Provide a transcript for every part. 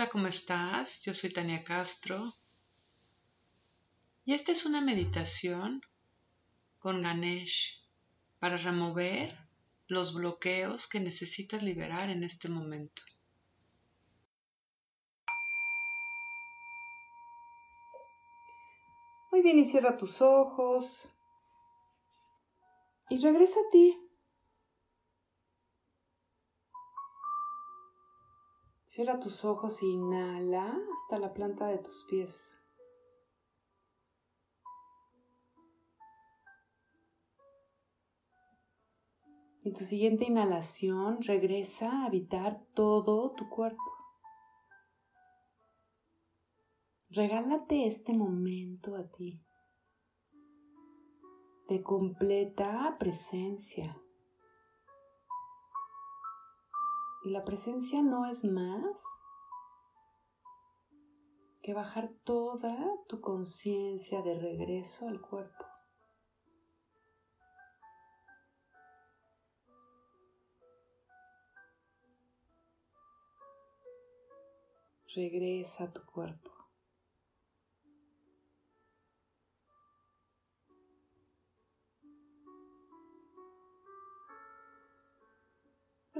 Hola, ¿cómo estás? Yo soy Tania Castro y esta es una meditación con Ganesh para remover los bloqueos que necesitas liberar en este momento. Muy bien, y cierra tus ojos y regresa a ti. Cierra tus ojos e inhala hasta la planta de tus pies. En tu siguiente inhalación regresa a habitar todo tu cuerpo. Regálate este momento a ti de completa presencia. Y la presencia no es más que bajar toda tu conciencia de regreso al cuerpo. Regresa a tu cuerpo.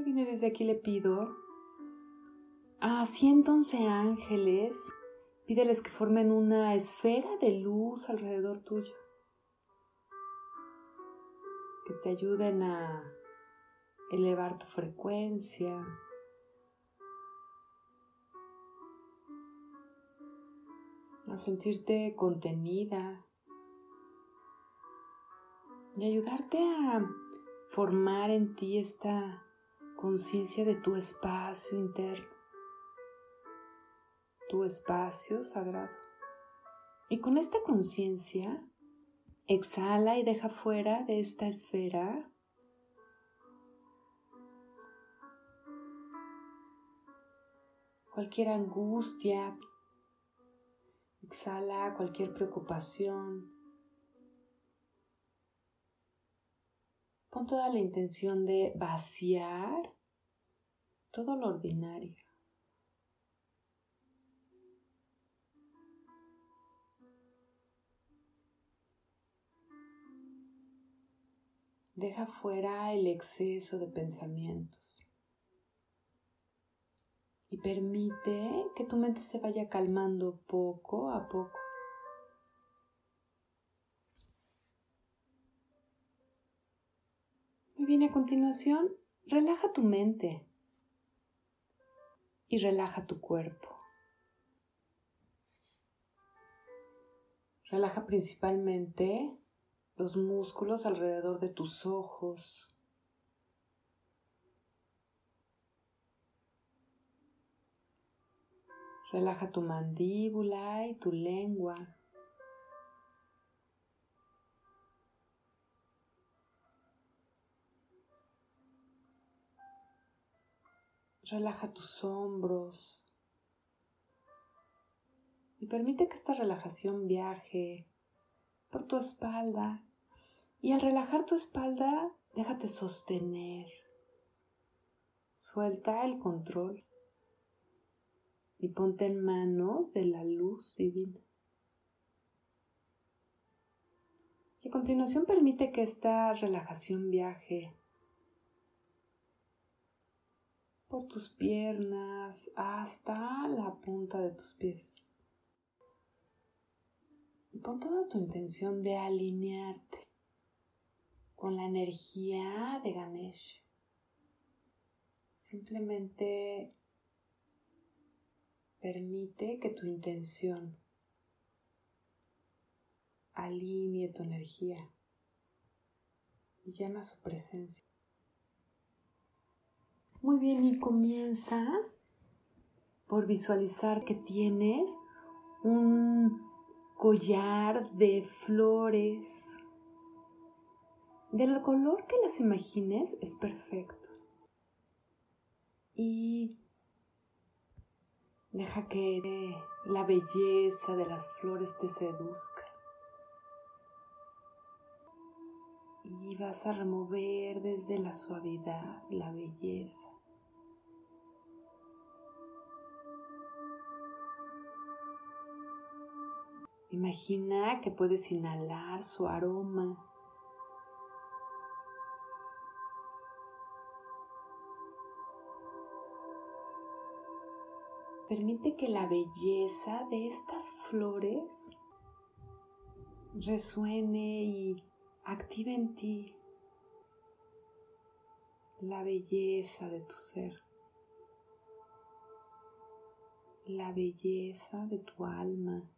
Viene desde aquí le pido. A 111 ángeles, pídeles que formen una esfera de luz alrededor tuyo, que te ayuden a elevar tu frecuencia. a sentirte contenida. Y ayudarte a formar en ti esta conciencia de tu espacio interno, tu espacio sagrado. Y con esta conciencia, exhala y deja fuera de esta esfera cualquier angustia, exhala cualquier preocupación. Pon toda la intención de vaciar todo lo ordinario. Deja fuera el exceso de pensamientos y permite que tu mente se vaya calmando poco a poco. Muy bien, a continuación, relaja tu mente y relaja tu cuerpo. Relaja principalmente los músculos alrededor de tus ojos. Relaja tu mandíbula y tu lengua. Relaja tus hombros y permite que esta relajación viaje por tu espalda. Y al relajar tu espalda, déjate sostener. Suelta el control y ponte en manos de la luz divina. Y a continuación permite que esta relajación viaje por tus piernas hasta la punta de tus pies. Y pon toda tu intención de alinearte con la energía de Ganesh. Simplemente permite que tu intención alinee tu energía y llama su presencia. Muy bien, y comienza por visualizar que tienes un collar de flores. Del color que las imagines es perfecto. Y deja que la belleza de las flores te seduzca. y vas a remover desde la suavidad la belleza. Imagina que puedes inhalar su aroma. Permite que la belleza de estas flores resuene y active en ti la belleza de tu ser, la belleza de tu alma.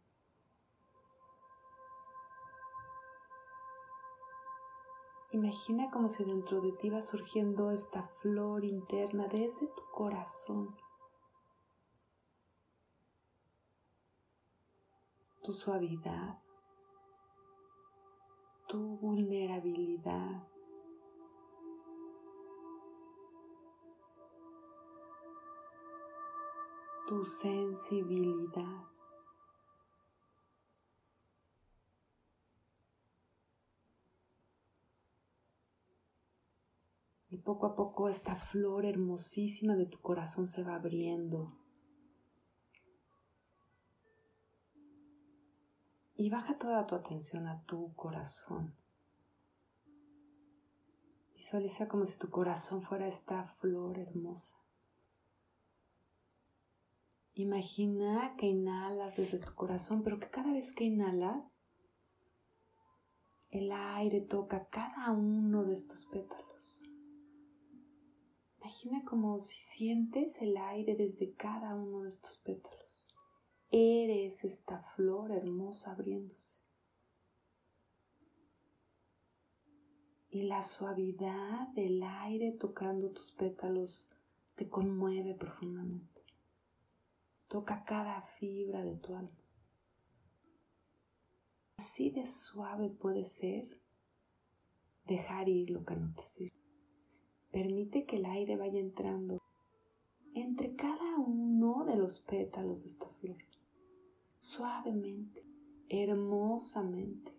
Imagina como si dentro de ti va surgiendo esta flor interna desde tu corazón. Tu suavidad, tu vulnerabilidad, tu sensibilidad. Y poco a poco esta flor hermosísima de tu corazón se va abriendo. Y baja toda tu atención a tu corazón. Visualiza como si tu corazón fuera esta flor hermosa. Imagina que inhalas desde tu corazón, pero que cada vez que inhalas, el aire toca cada uno de estos pétalos. Imagina como si sientes el aire desde cada uno de estos pétalos. Eres esta flor hermosa abriéndose. Y la suavidad del aire tocando tus pétalos te conmueve profundamente. Toca cada fibra de tu alma. Así de suave puede ser dejar ir lo que no te sirve. Permite que el aire vaya entrando entre cada uno de los pétalos de esta flor, suavemente, hermosamente,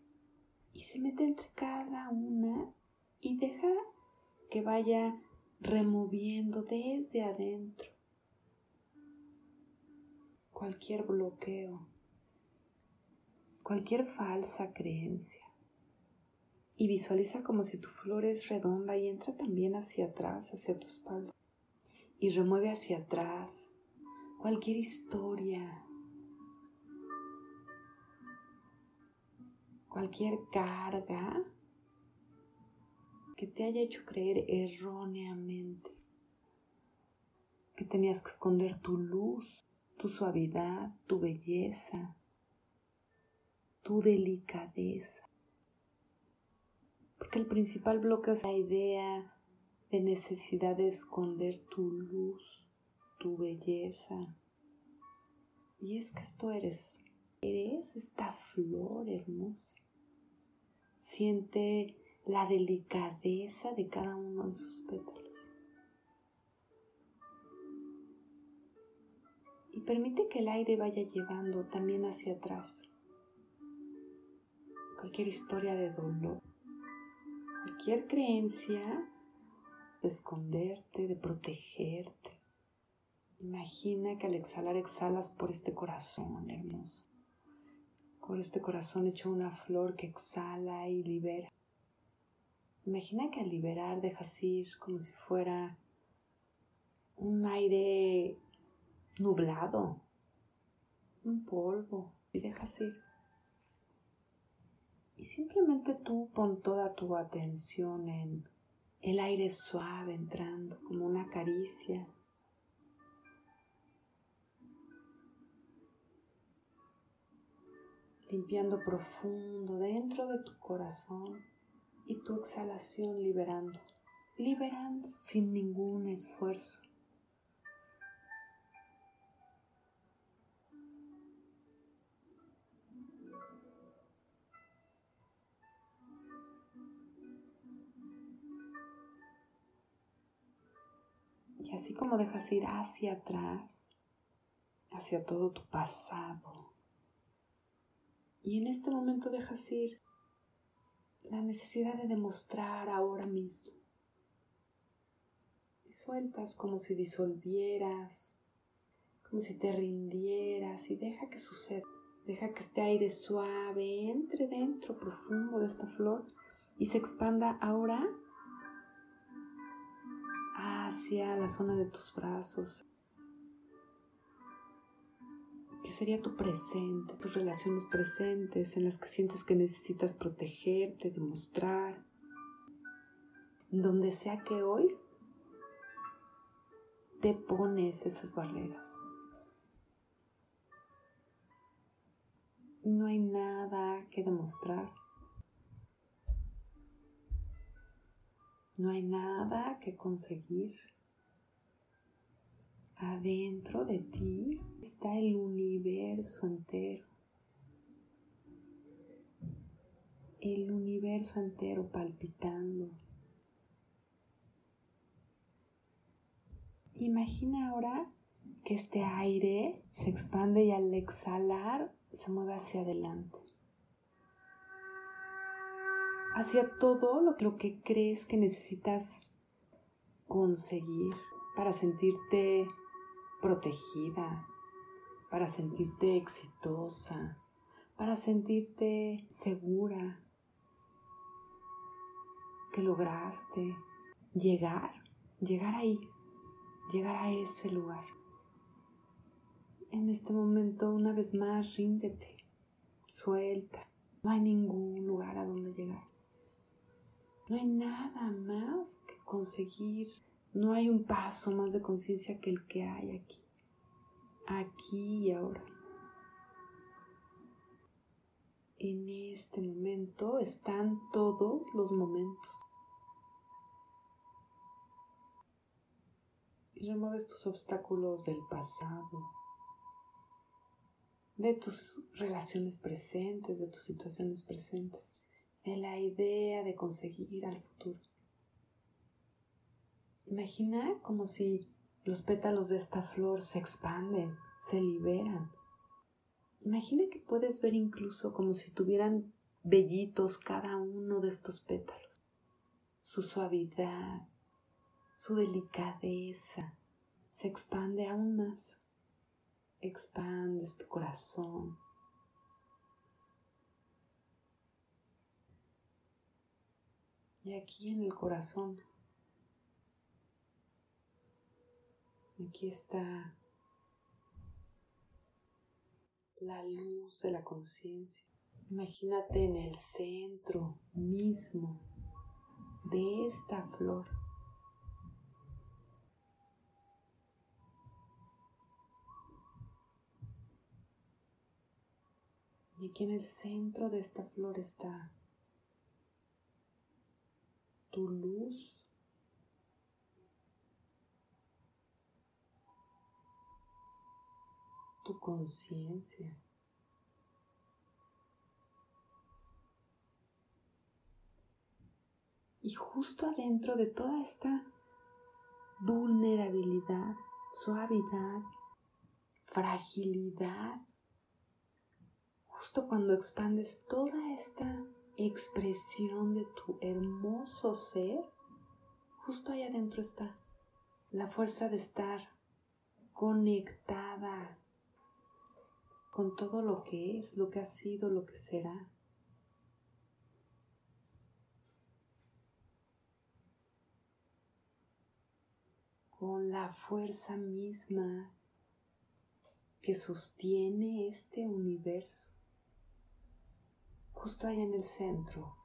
y se mete entre cada una y deja que vaya removiendo desde adentro cualquier bloqueo, cualquier falsa creencia y visualiza como si tu flor es redonda y entra también hacia atrás, hacia tu espalda. Y remueve hacia atrás cualquier historia, cualquier carga que te haya hecho creer erróneamente que tenías que esconder tu luz, tu suavidad, tu belleza, tu delicadeza porque el principal bloqueo es la idea de necesidad de esconder tu luz, tu belleza. Y es que esto eres, eres esta flor hermosa. Siente la delicadeza de cada uno de sus pétalos. Y permite que el aire vaya llevando también hacia atrás cualquier historia de dolor cualquier creencia de esconderte, de protegerte. Imagina que al exhalar exhalas por este corazón hermoso, por este corazón hecho una flor que exhala y libera. Imagina que al liberar dejas ir como si fuera un aire nublado, un polvo, y dejas ir. Y simplemente tú pon toda tu atención en el aire suave entrando como una caricia. Limpiando profundo dentro de tu corazón y tu exhalación liberando, liberando sin ningún esfuerzo. Así como dejas ir hacia atrás, hacia todo tu pasado. Y en este momento dejas ir la necesidad de demostrar ahora mismo. Y sueltas como si disolvieras, como si te rindieras y deja que suceda. Deja que este aire suave entre dentro profundo de esta flor y se expanda ahora hacia la zona de tus brazos, que sería tu presente, tus relaciones presentes en las que sientes que necesitas protegerte, demostrar, donde sea que hoy te pones esas barreras. No hay nada que demostrar. No hay nada que conseguir. Adentro de ti está el universo entero. El universo entero palpitando. Imagina ahora que este aire se expande y al exhalar se mueve hacia adelante. Hacia todo lo, que crees que necesitas conseguir para sentirte protegida, para sentirte exitosa, para sentirte segura, que lograste llegar, llegar ahí, llegar a ese lugar en este momento una vez más ríndete, suelta. No hay ningún lugar a donde llegar. No hay nada más que conseguir. No hay un paso más de conciencia que el que hay aquí. Aquí y ahora. En este momento están todos los momentos. Y remueves tus obstáculos del pasado, de tus relaciones presentes, de tus situaciones presentes, de la idea de conseguir al futuro. Imagina como si los pétalos de esta flor se expanden, se liberan. Imagina que puedes ver incluso como si tuvieran vellitos cada uno de estos pétalos. Su suavidad, su delicadeza se expande aún más expandes tu corazón. Y aquí en el corazón, aquí está la luz de la conciencia. Imagínate en el centro mismo de esta flor. Y aquí en el centro de esta flor está tu luz. Tu conciencia. Y justo adentro de toda esta vulnerabilidad, suavidad, fragilidad, justo cuando expandes toda esta expresión de tu hermoso ser, justo ahí adentro está la fuerza de estar conectada con todo lo que es, lo que ha sido, lo que será. Con la fuerza misma que sostiene este universo justo ahí en el centro.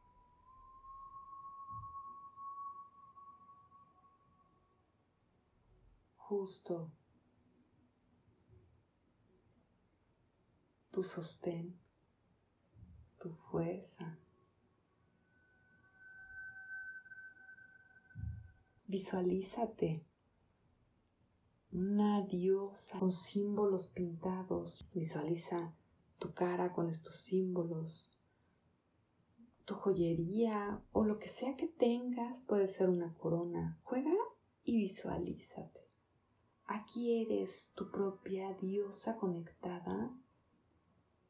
Justo tu sostén, tu fuerza. Visualízate una diosa con símbolos pintados. Visualiza tu cara con estos símbolos tu joyería o lo que sea que tengas, puede ser una corona. Juega y visualízate. Aquí eres tu propia diosa conectada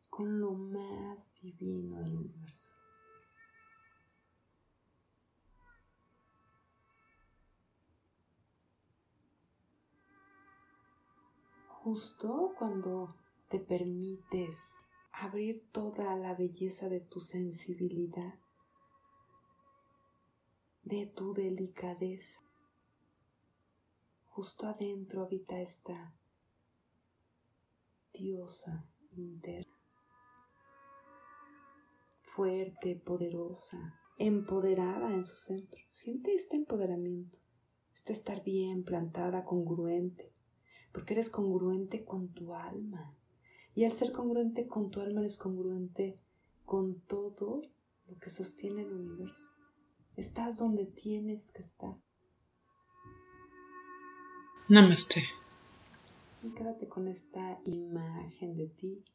con lo más divino del universo. Justo cuando te permites abrir toda la belleza de tu sensibilidad, de tu delicadeza. Justo adentro habita esta diosa interna, fuerte, poderosa, empoderada en su centro. Siente este empoderamiento, este estar bien plantada, congruente, porque eres congruente con tu alma. Y al ser congruente con tu alma, eres congruente con todo lo que sostiene el universo. Estás donde tienes que estar. Namaste. Y quédate con esta imagen de ti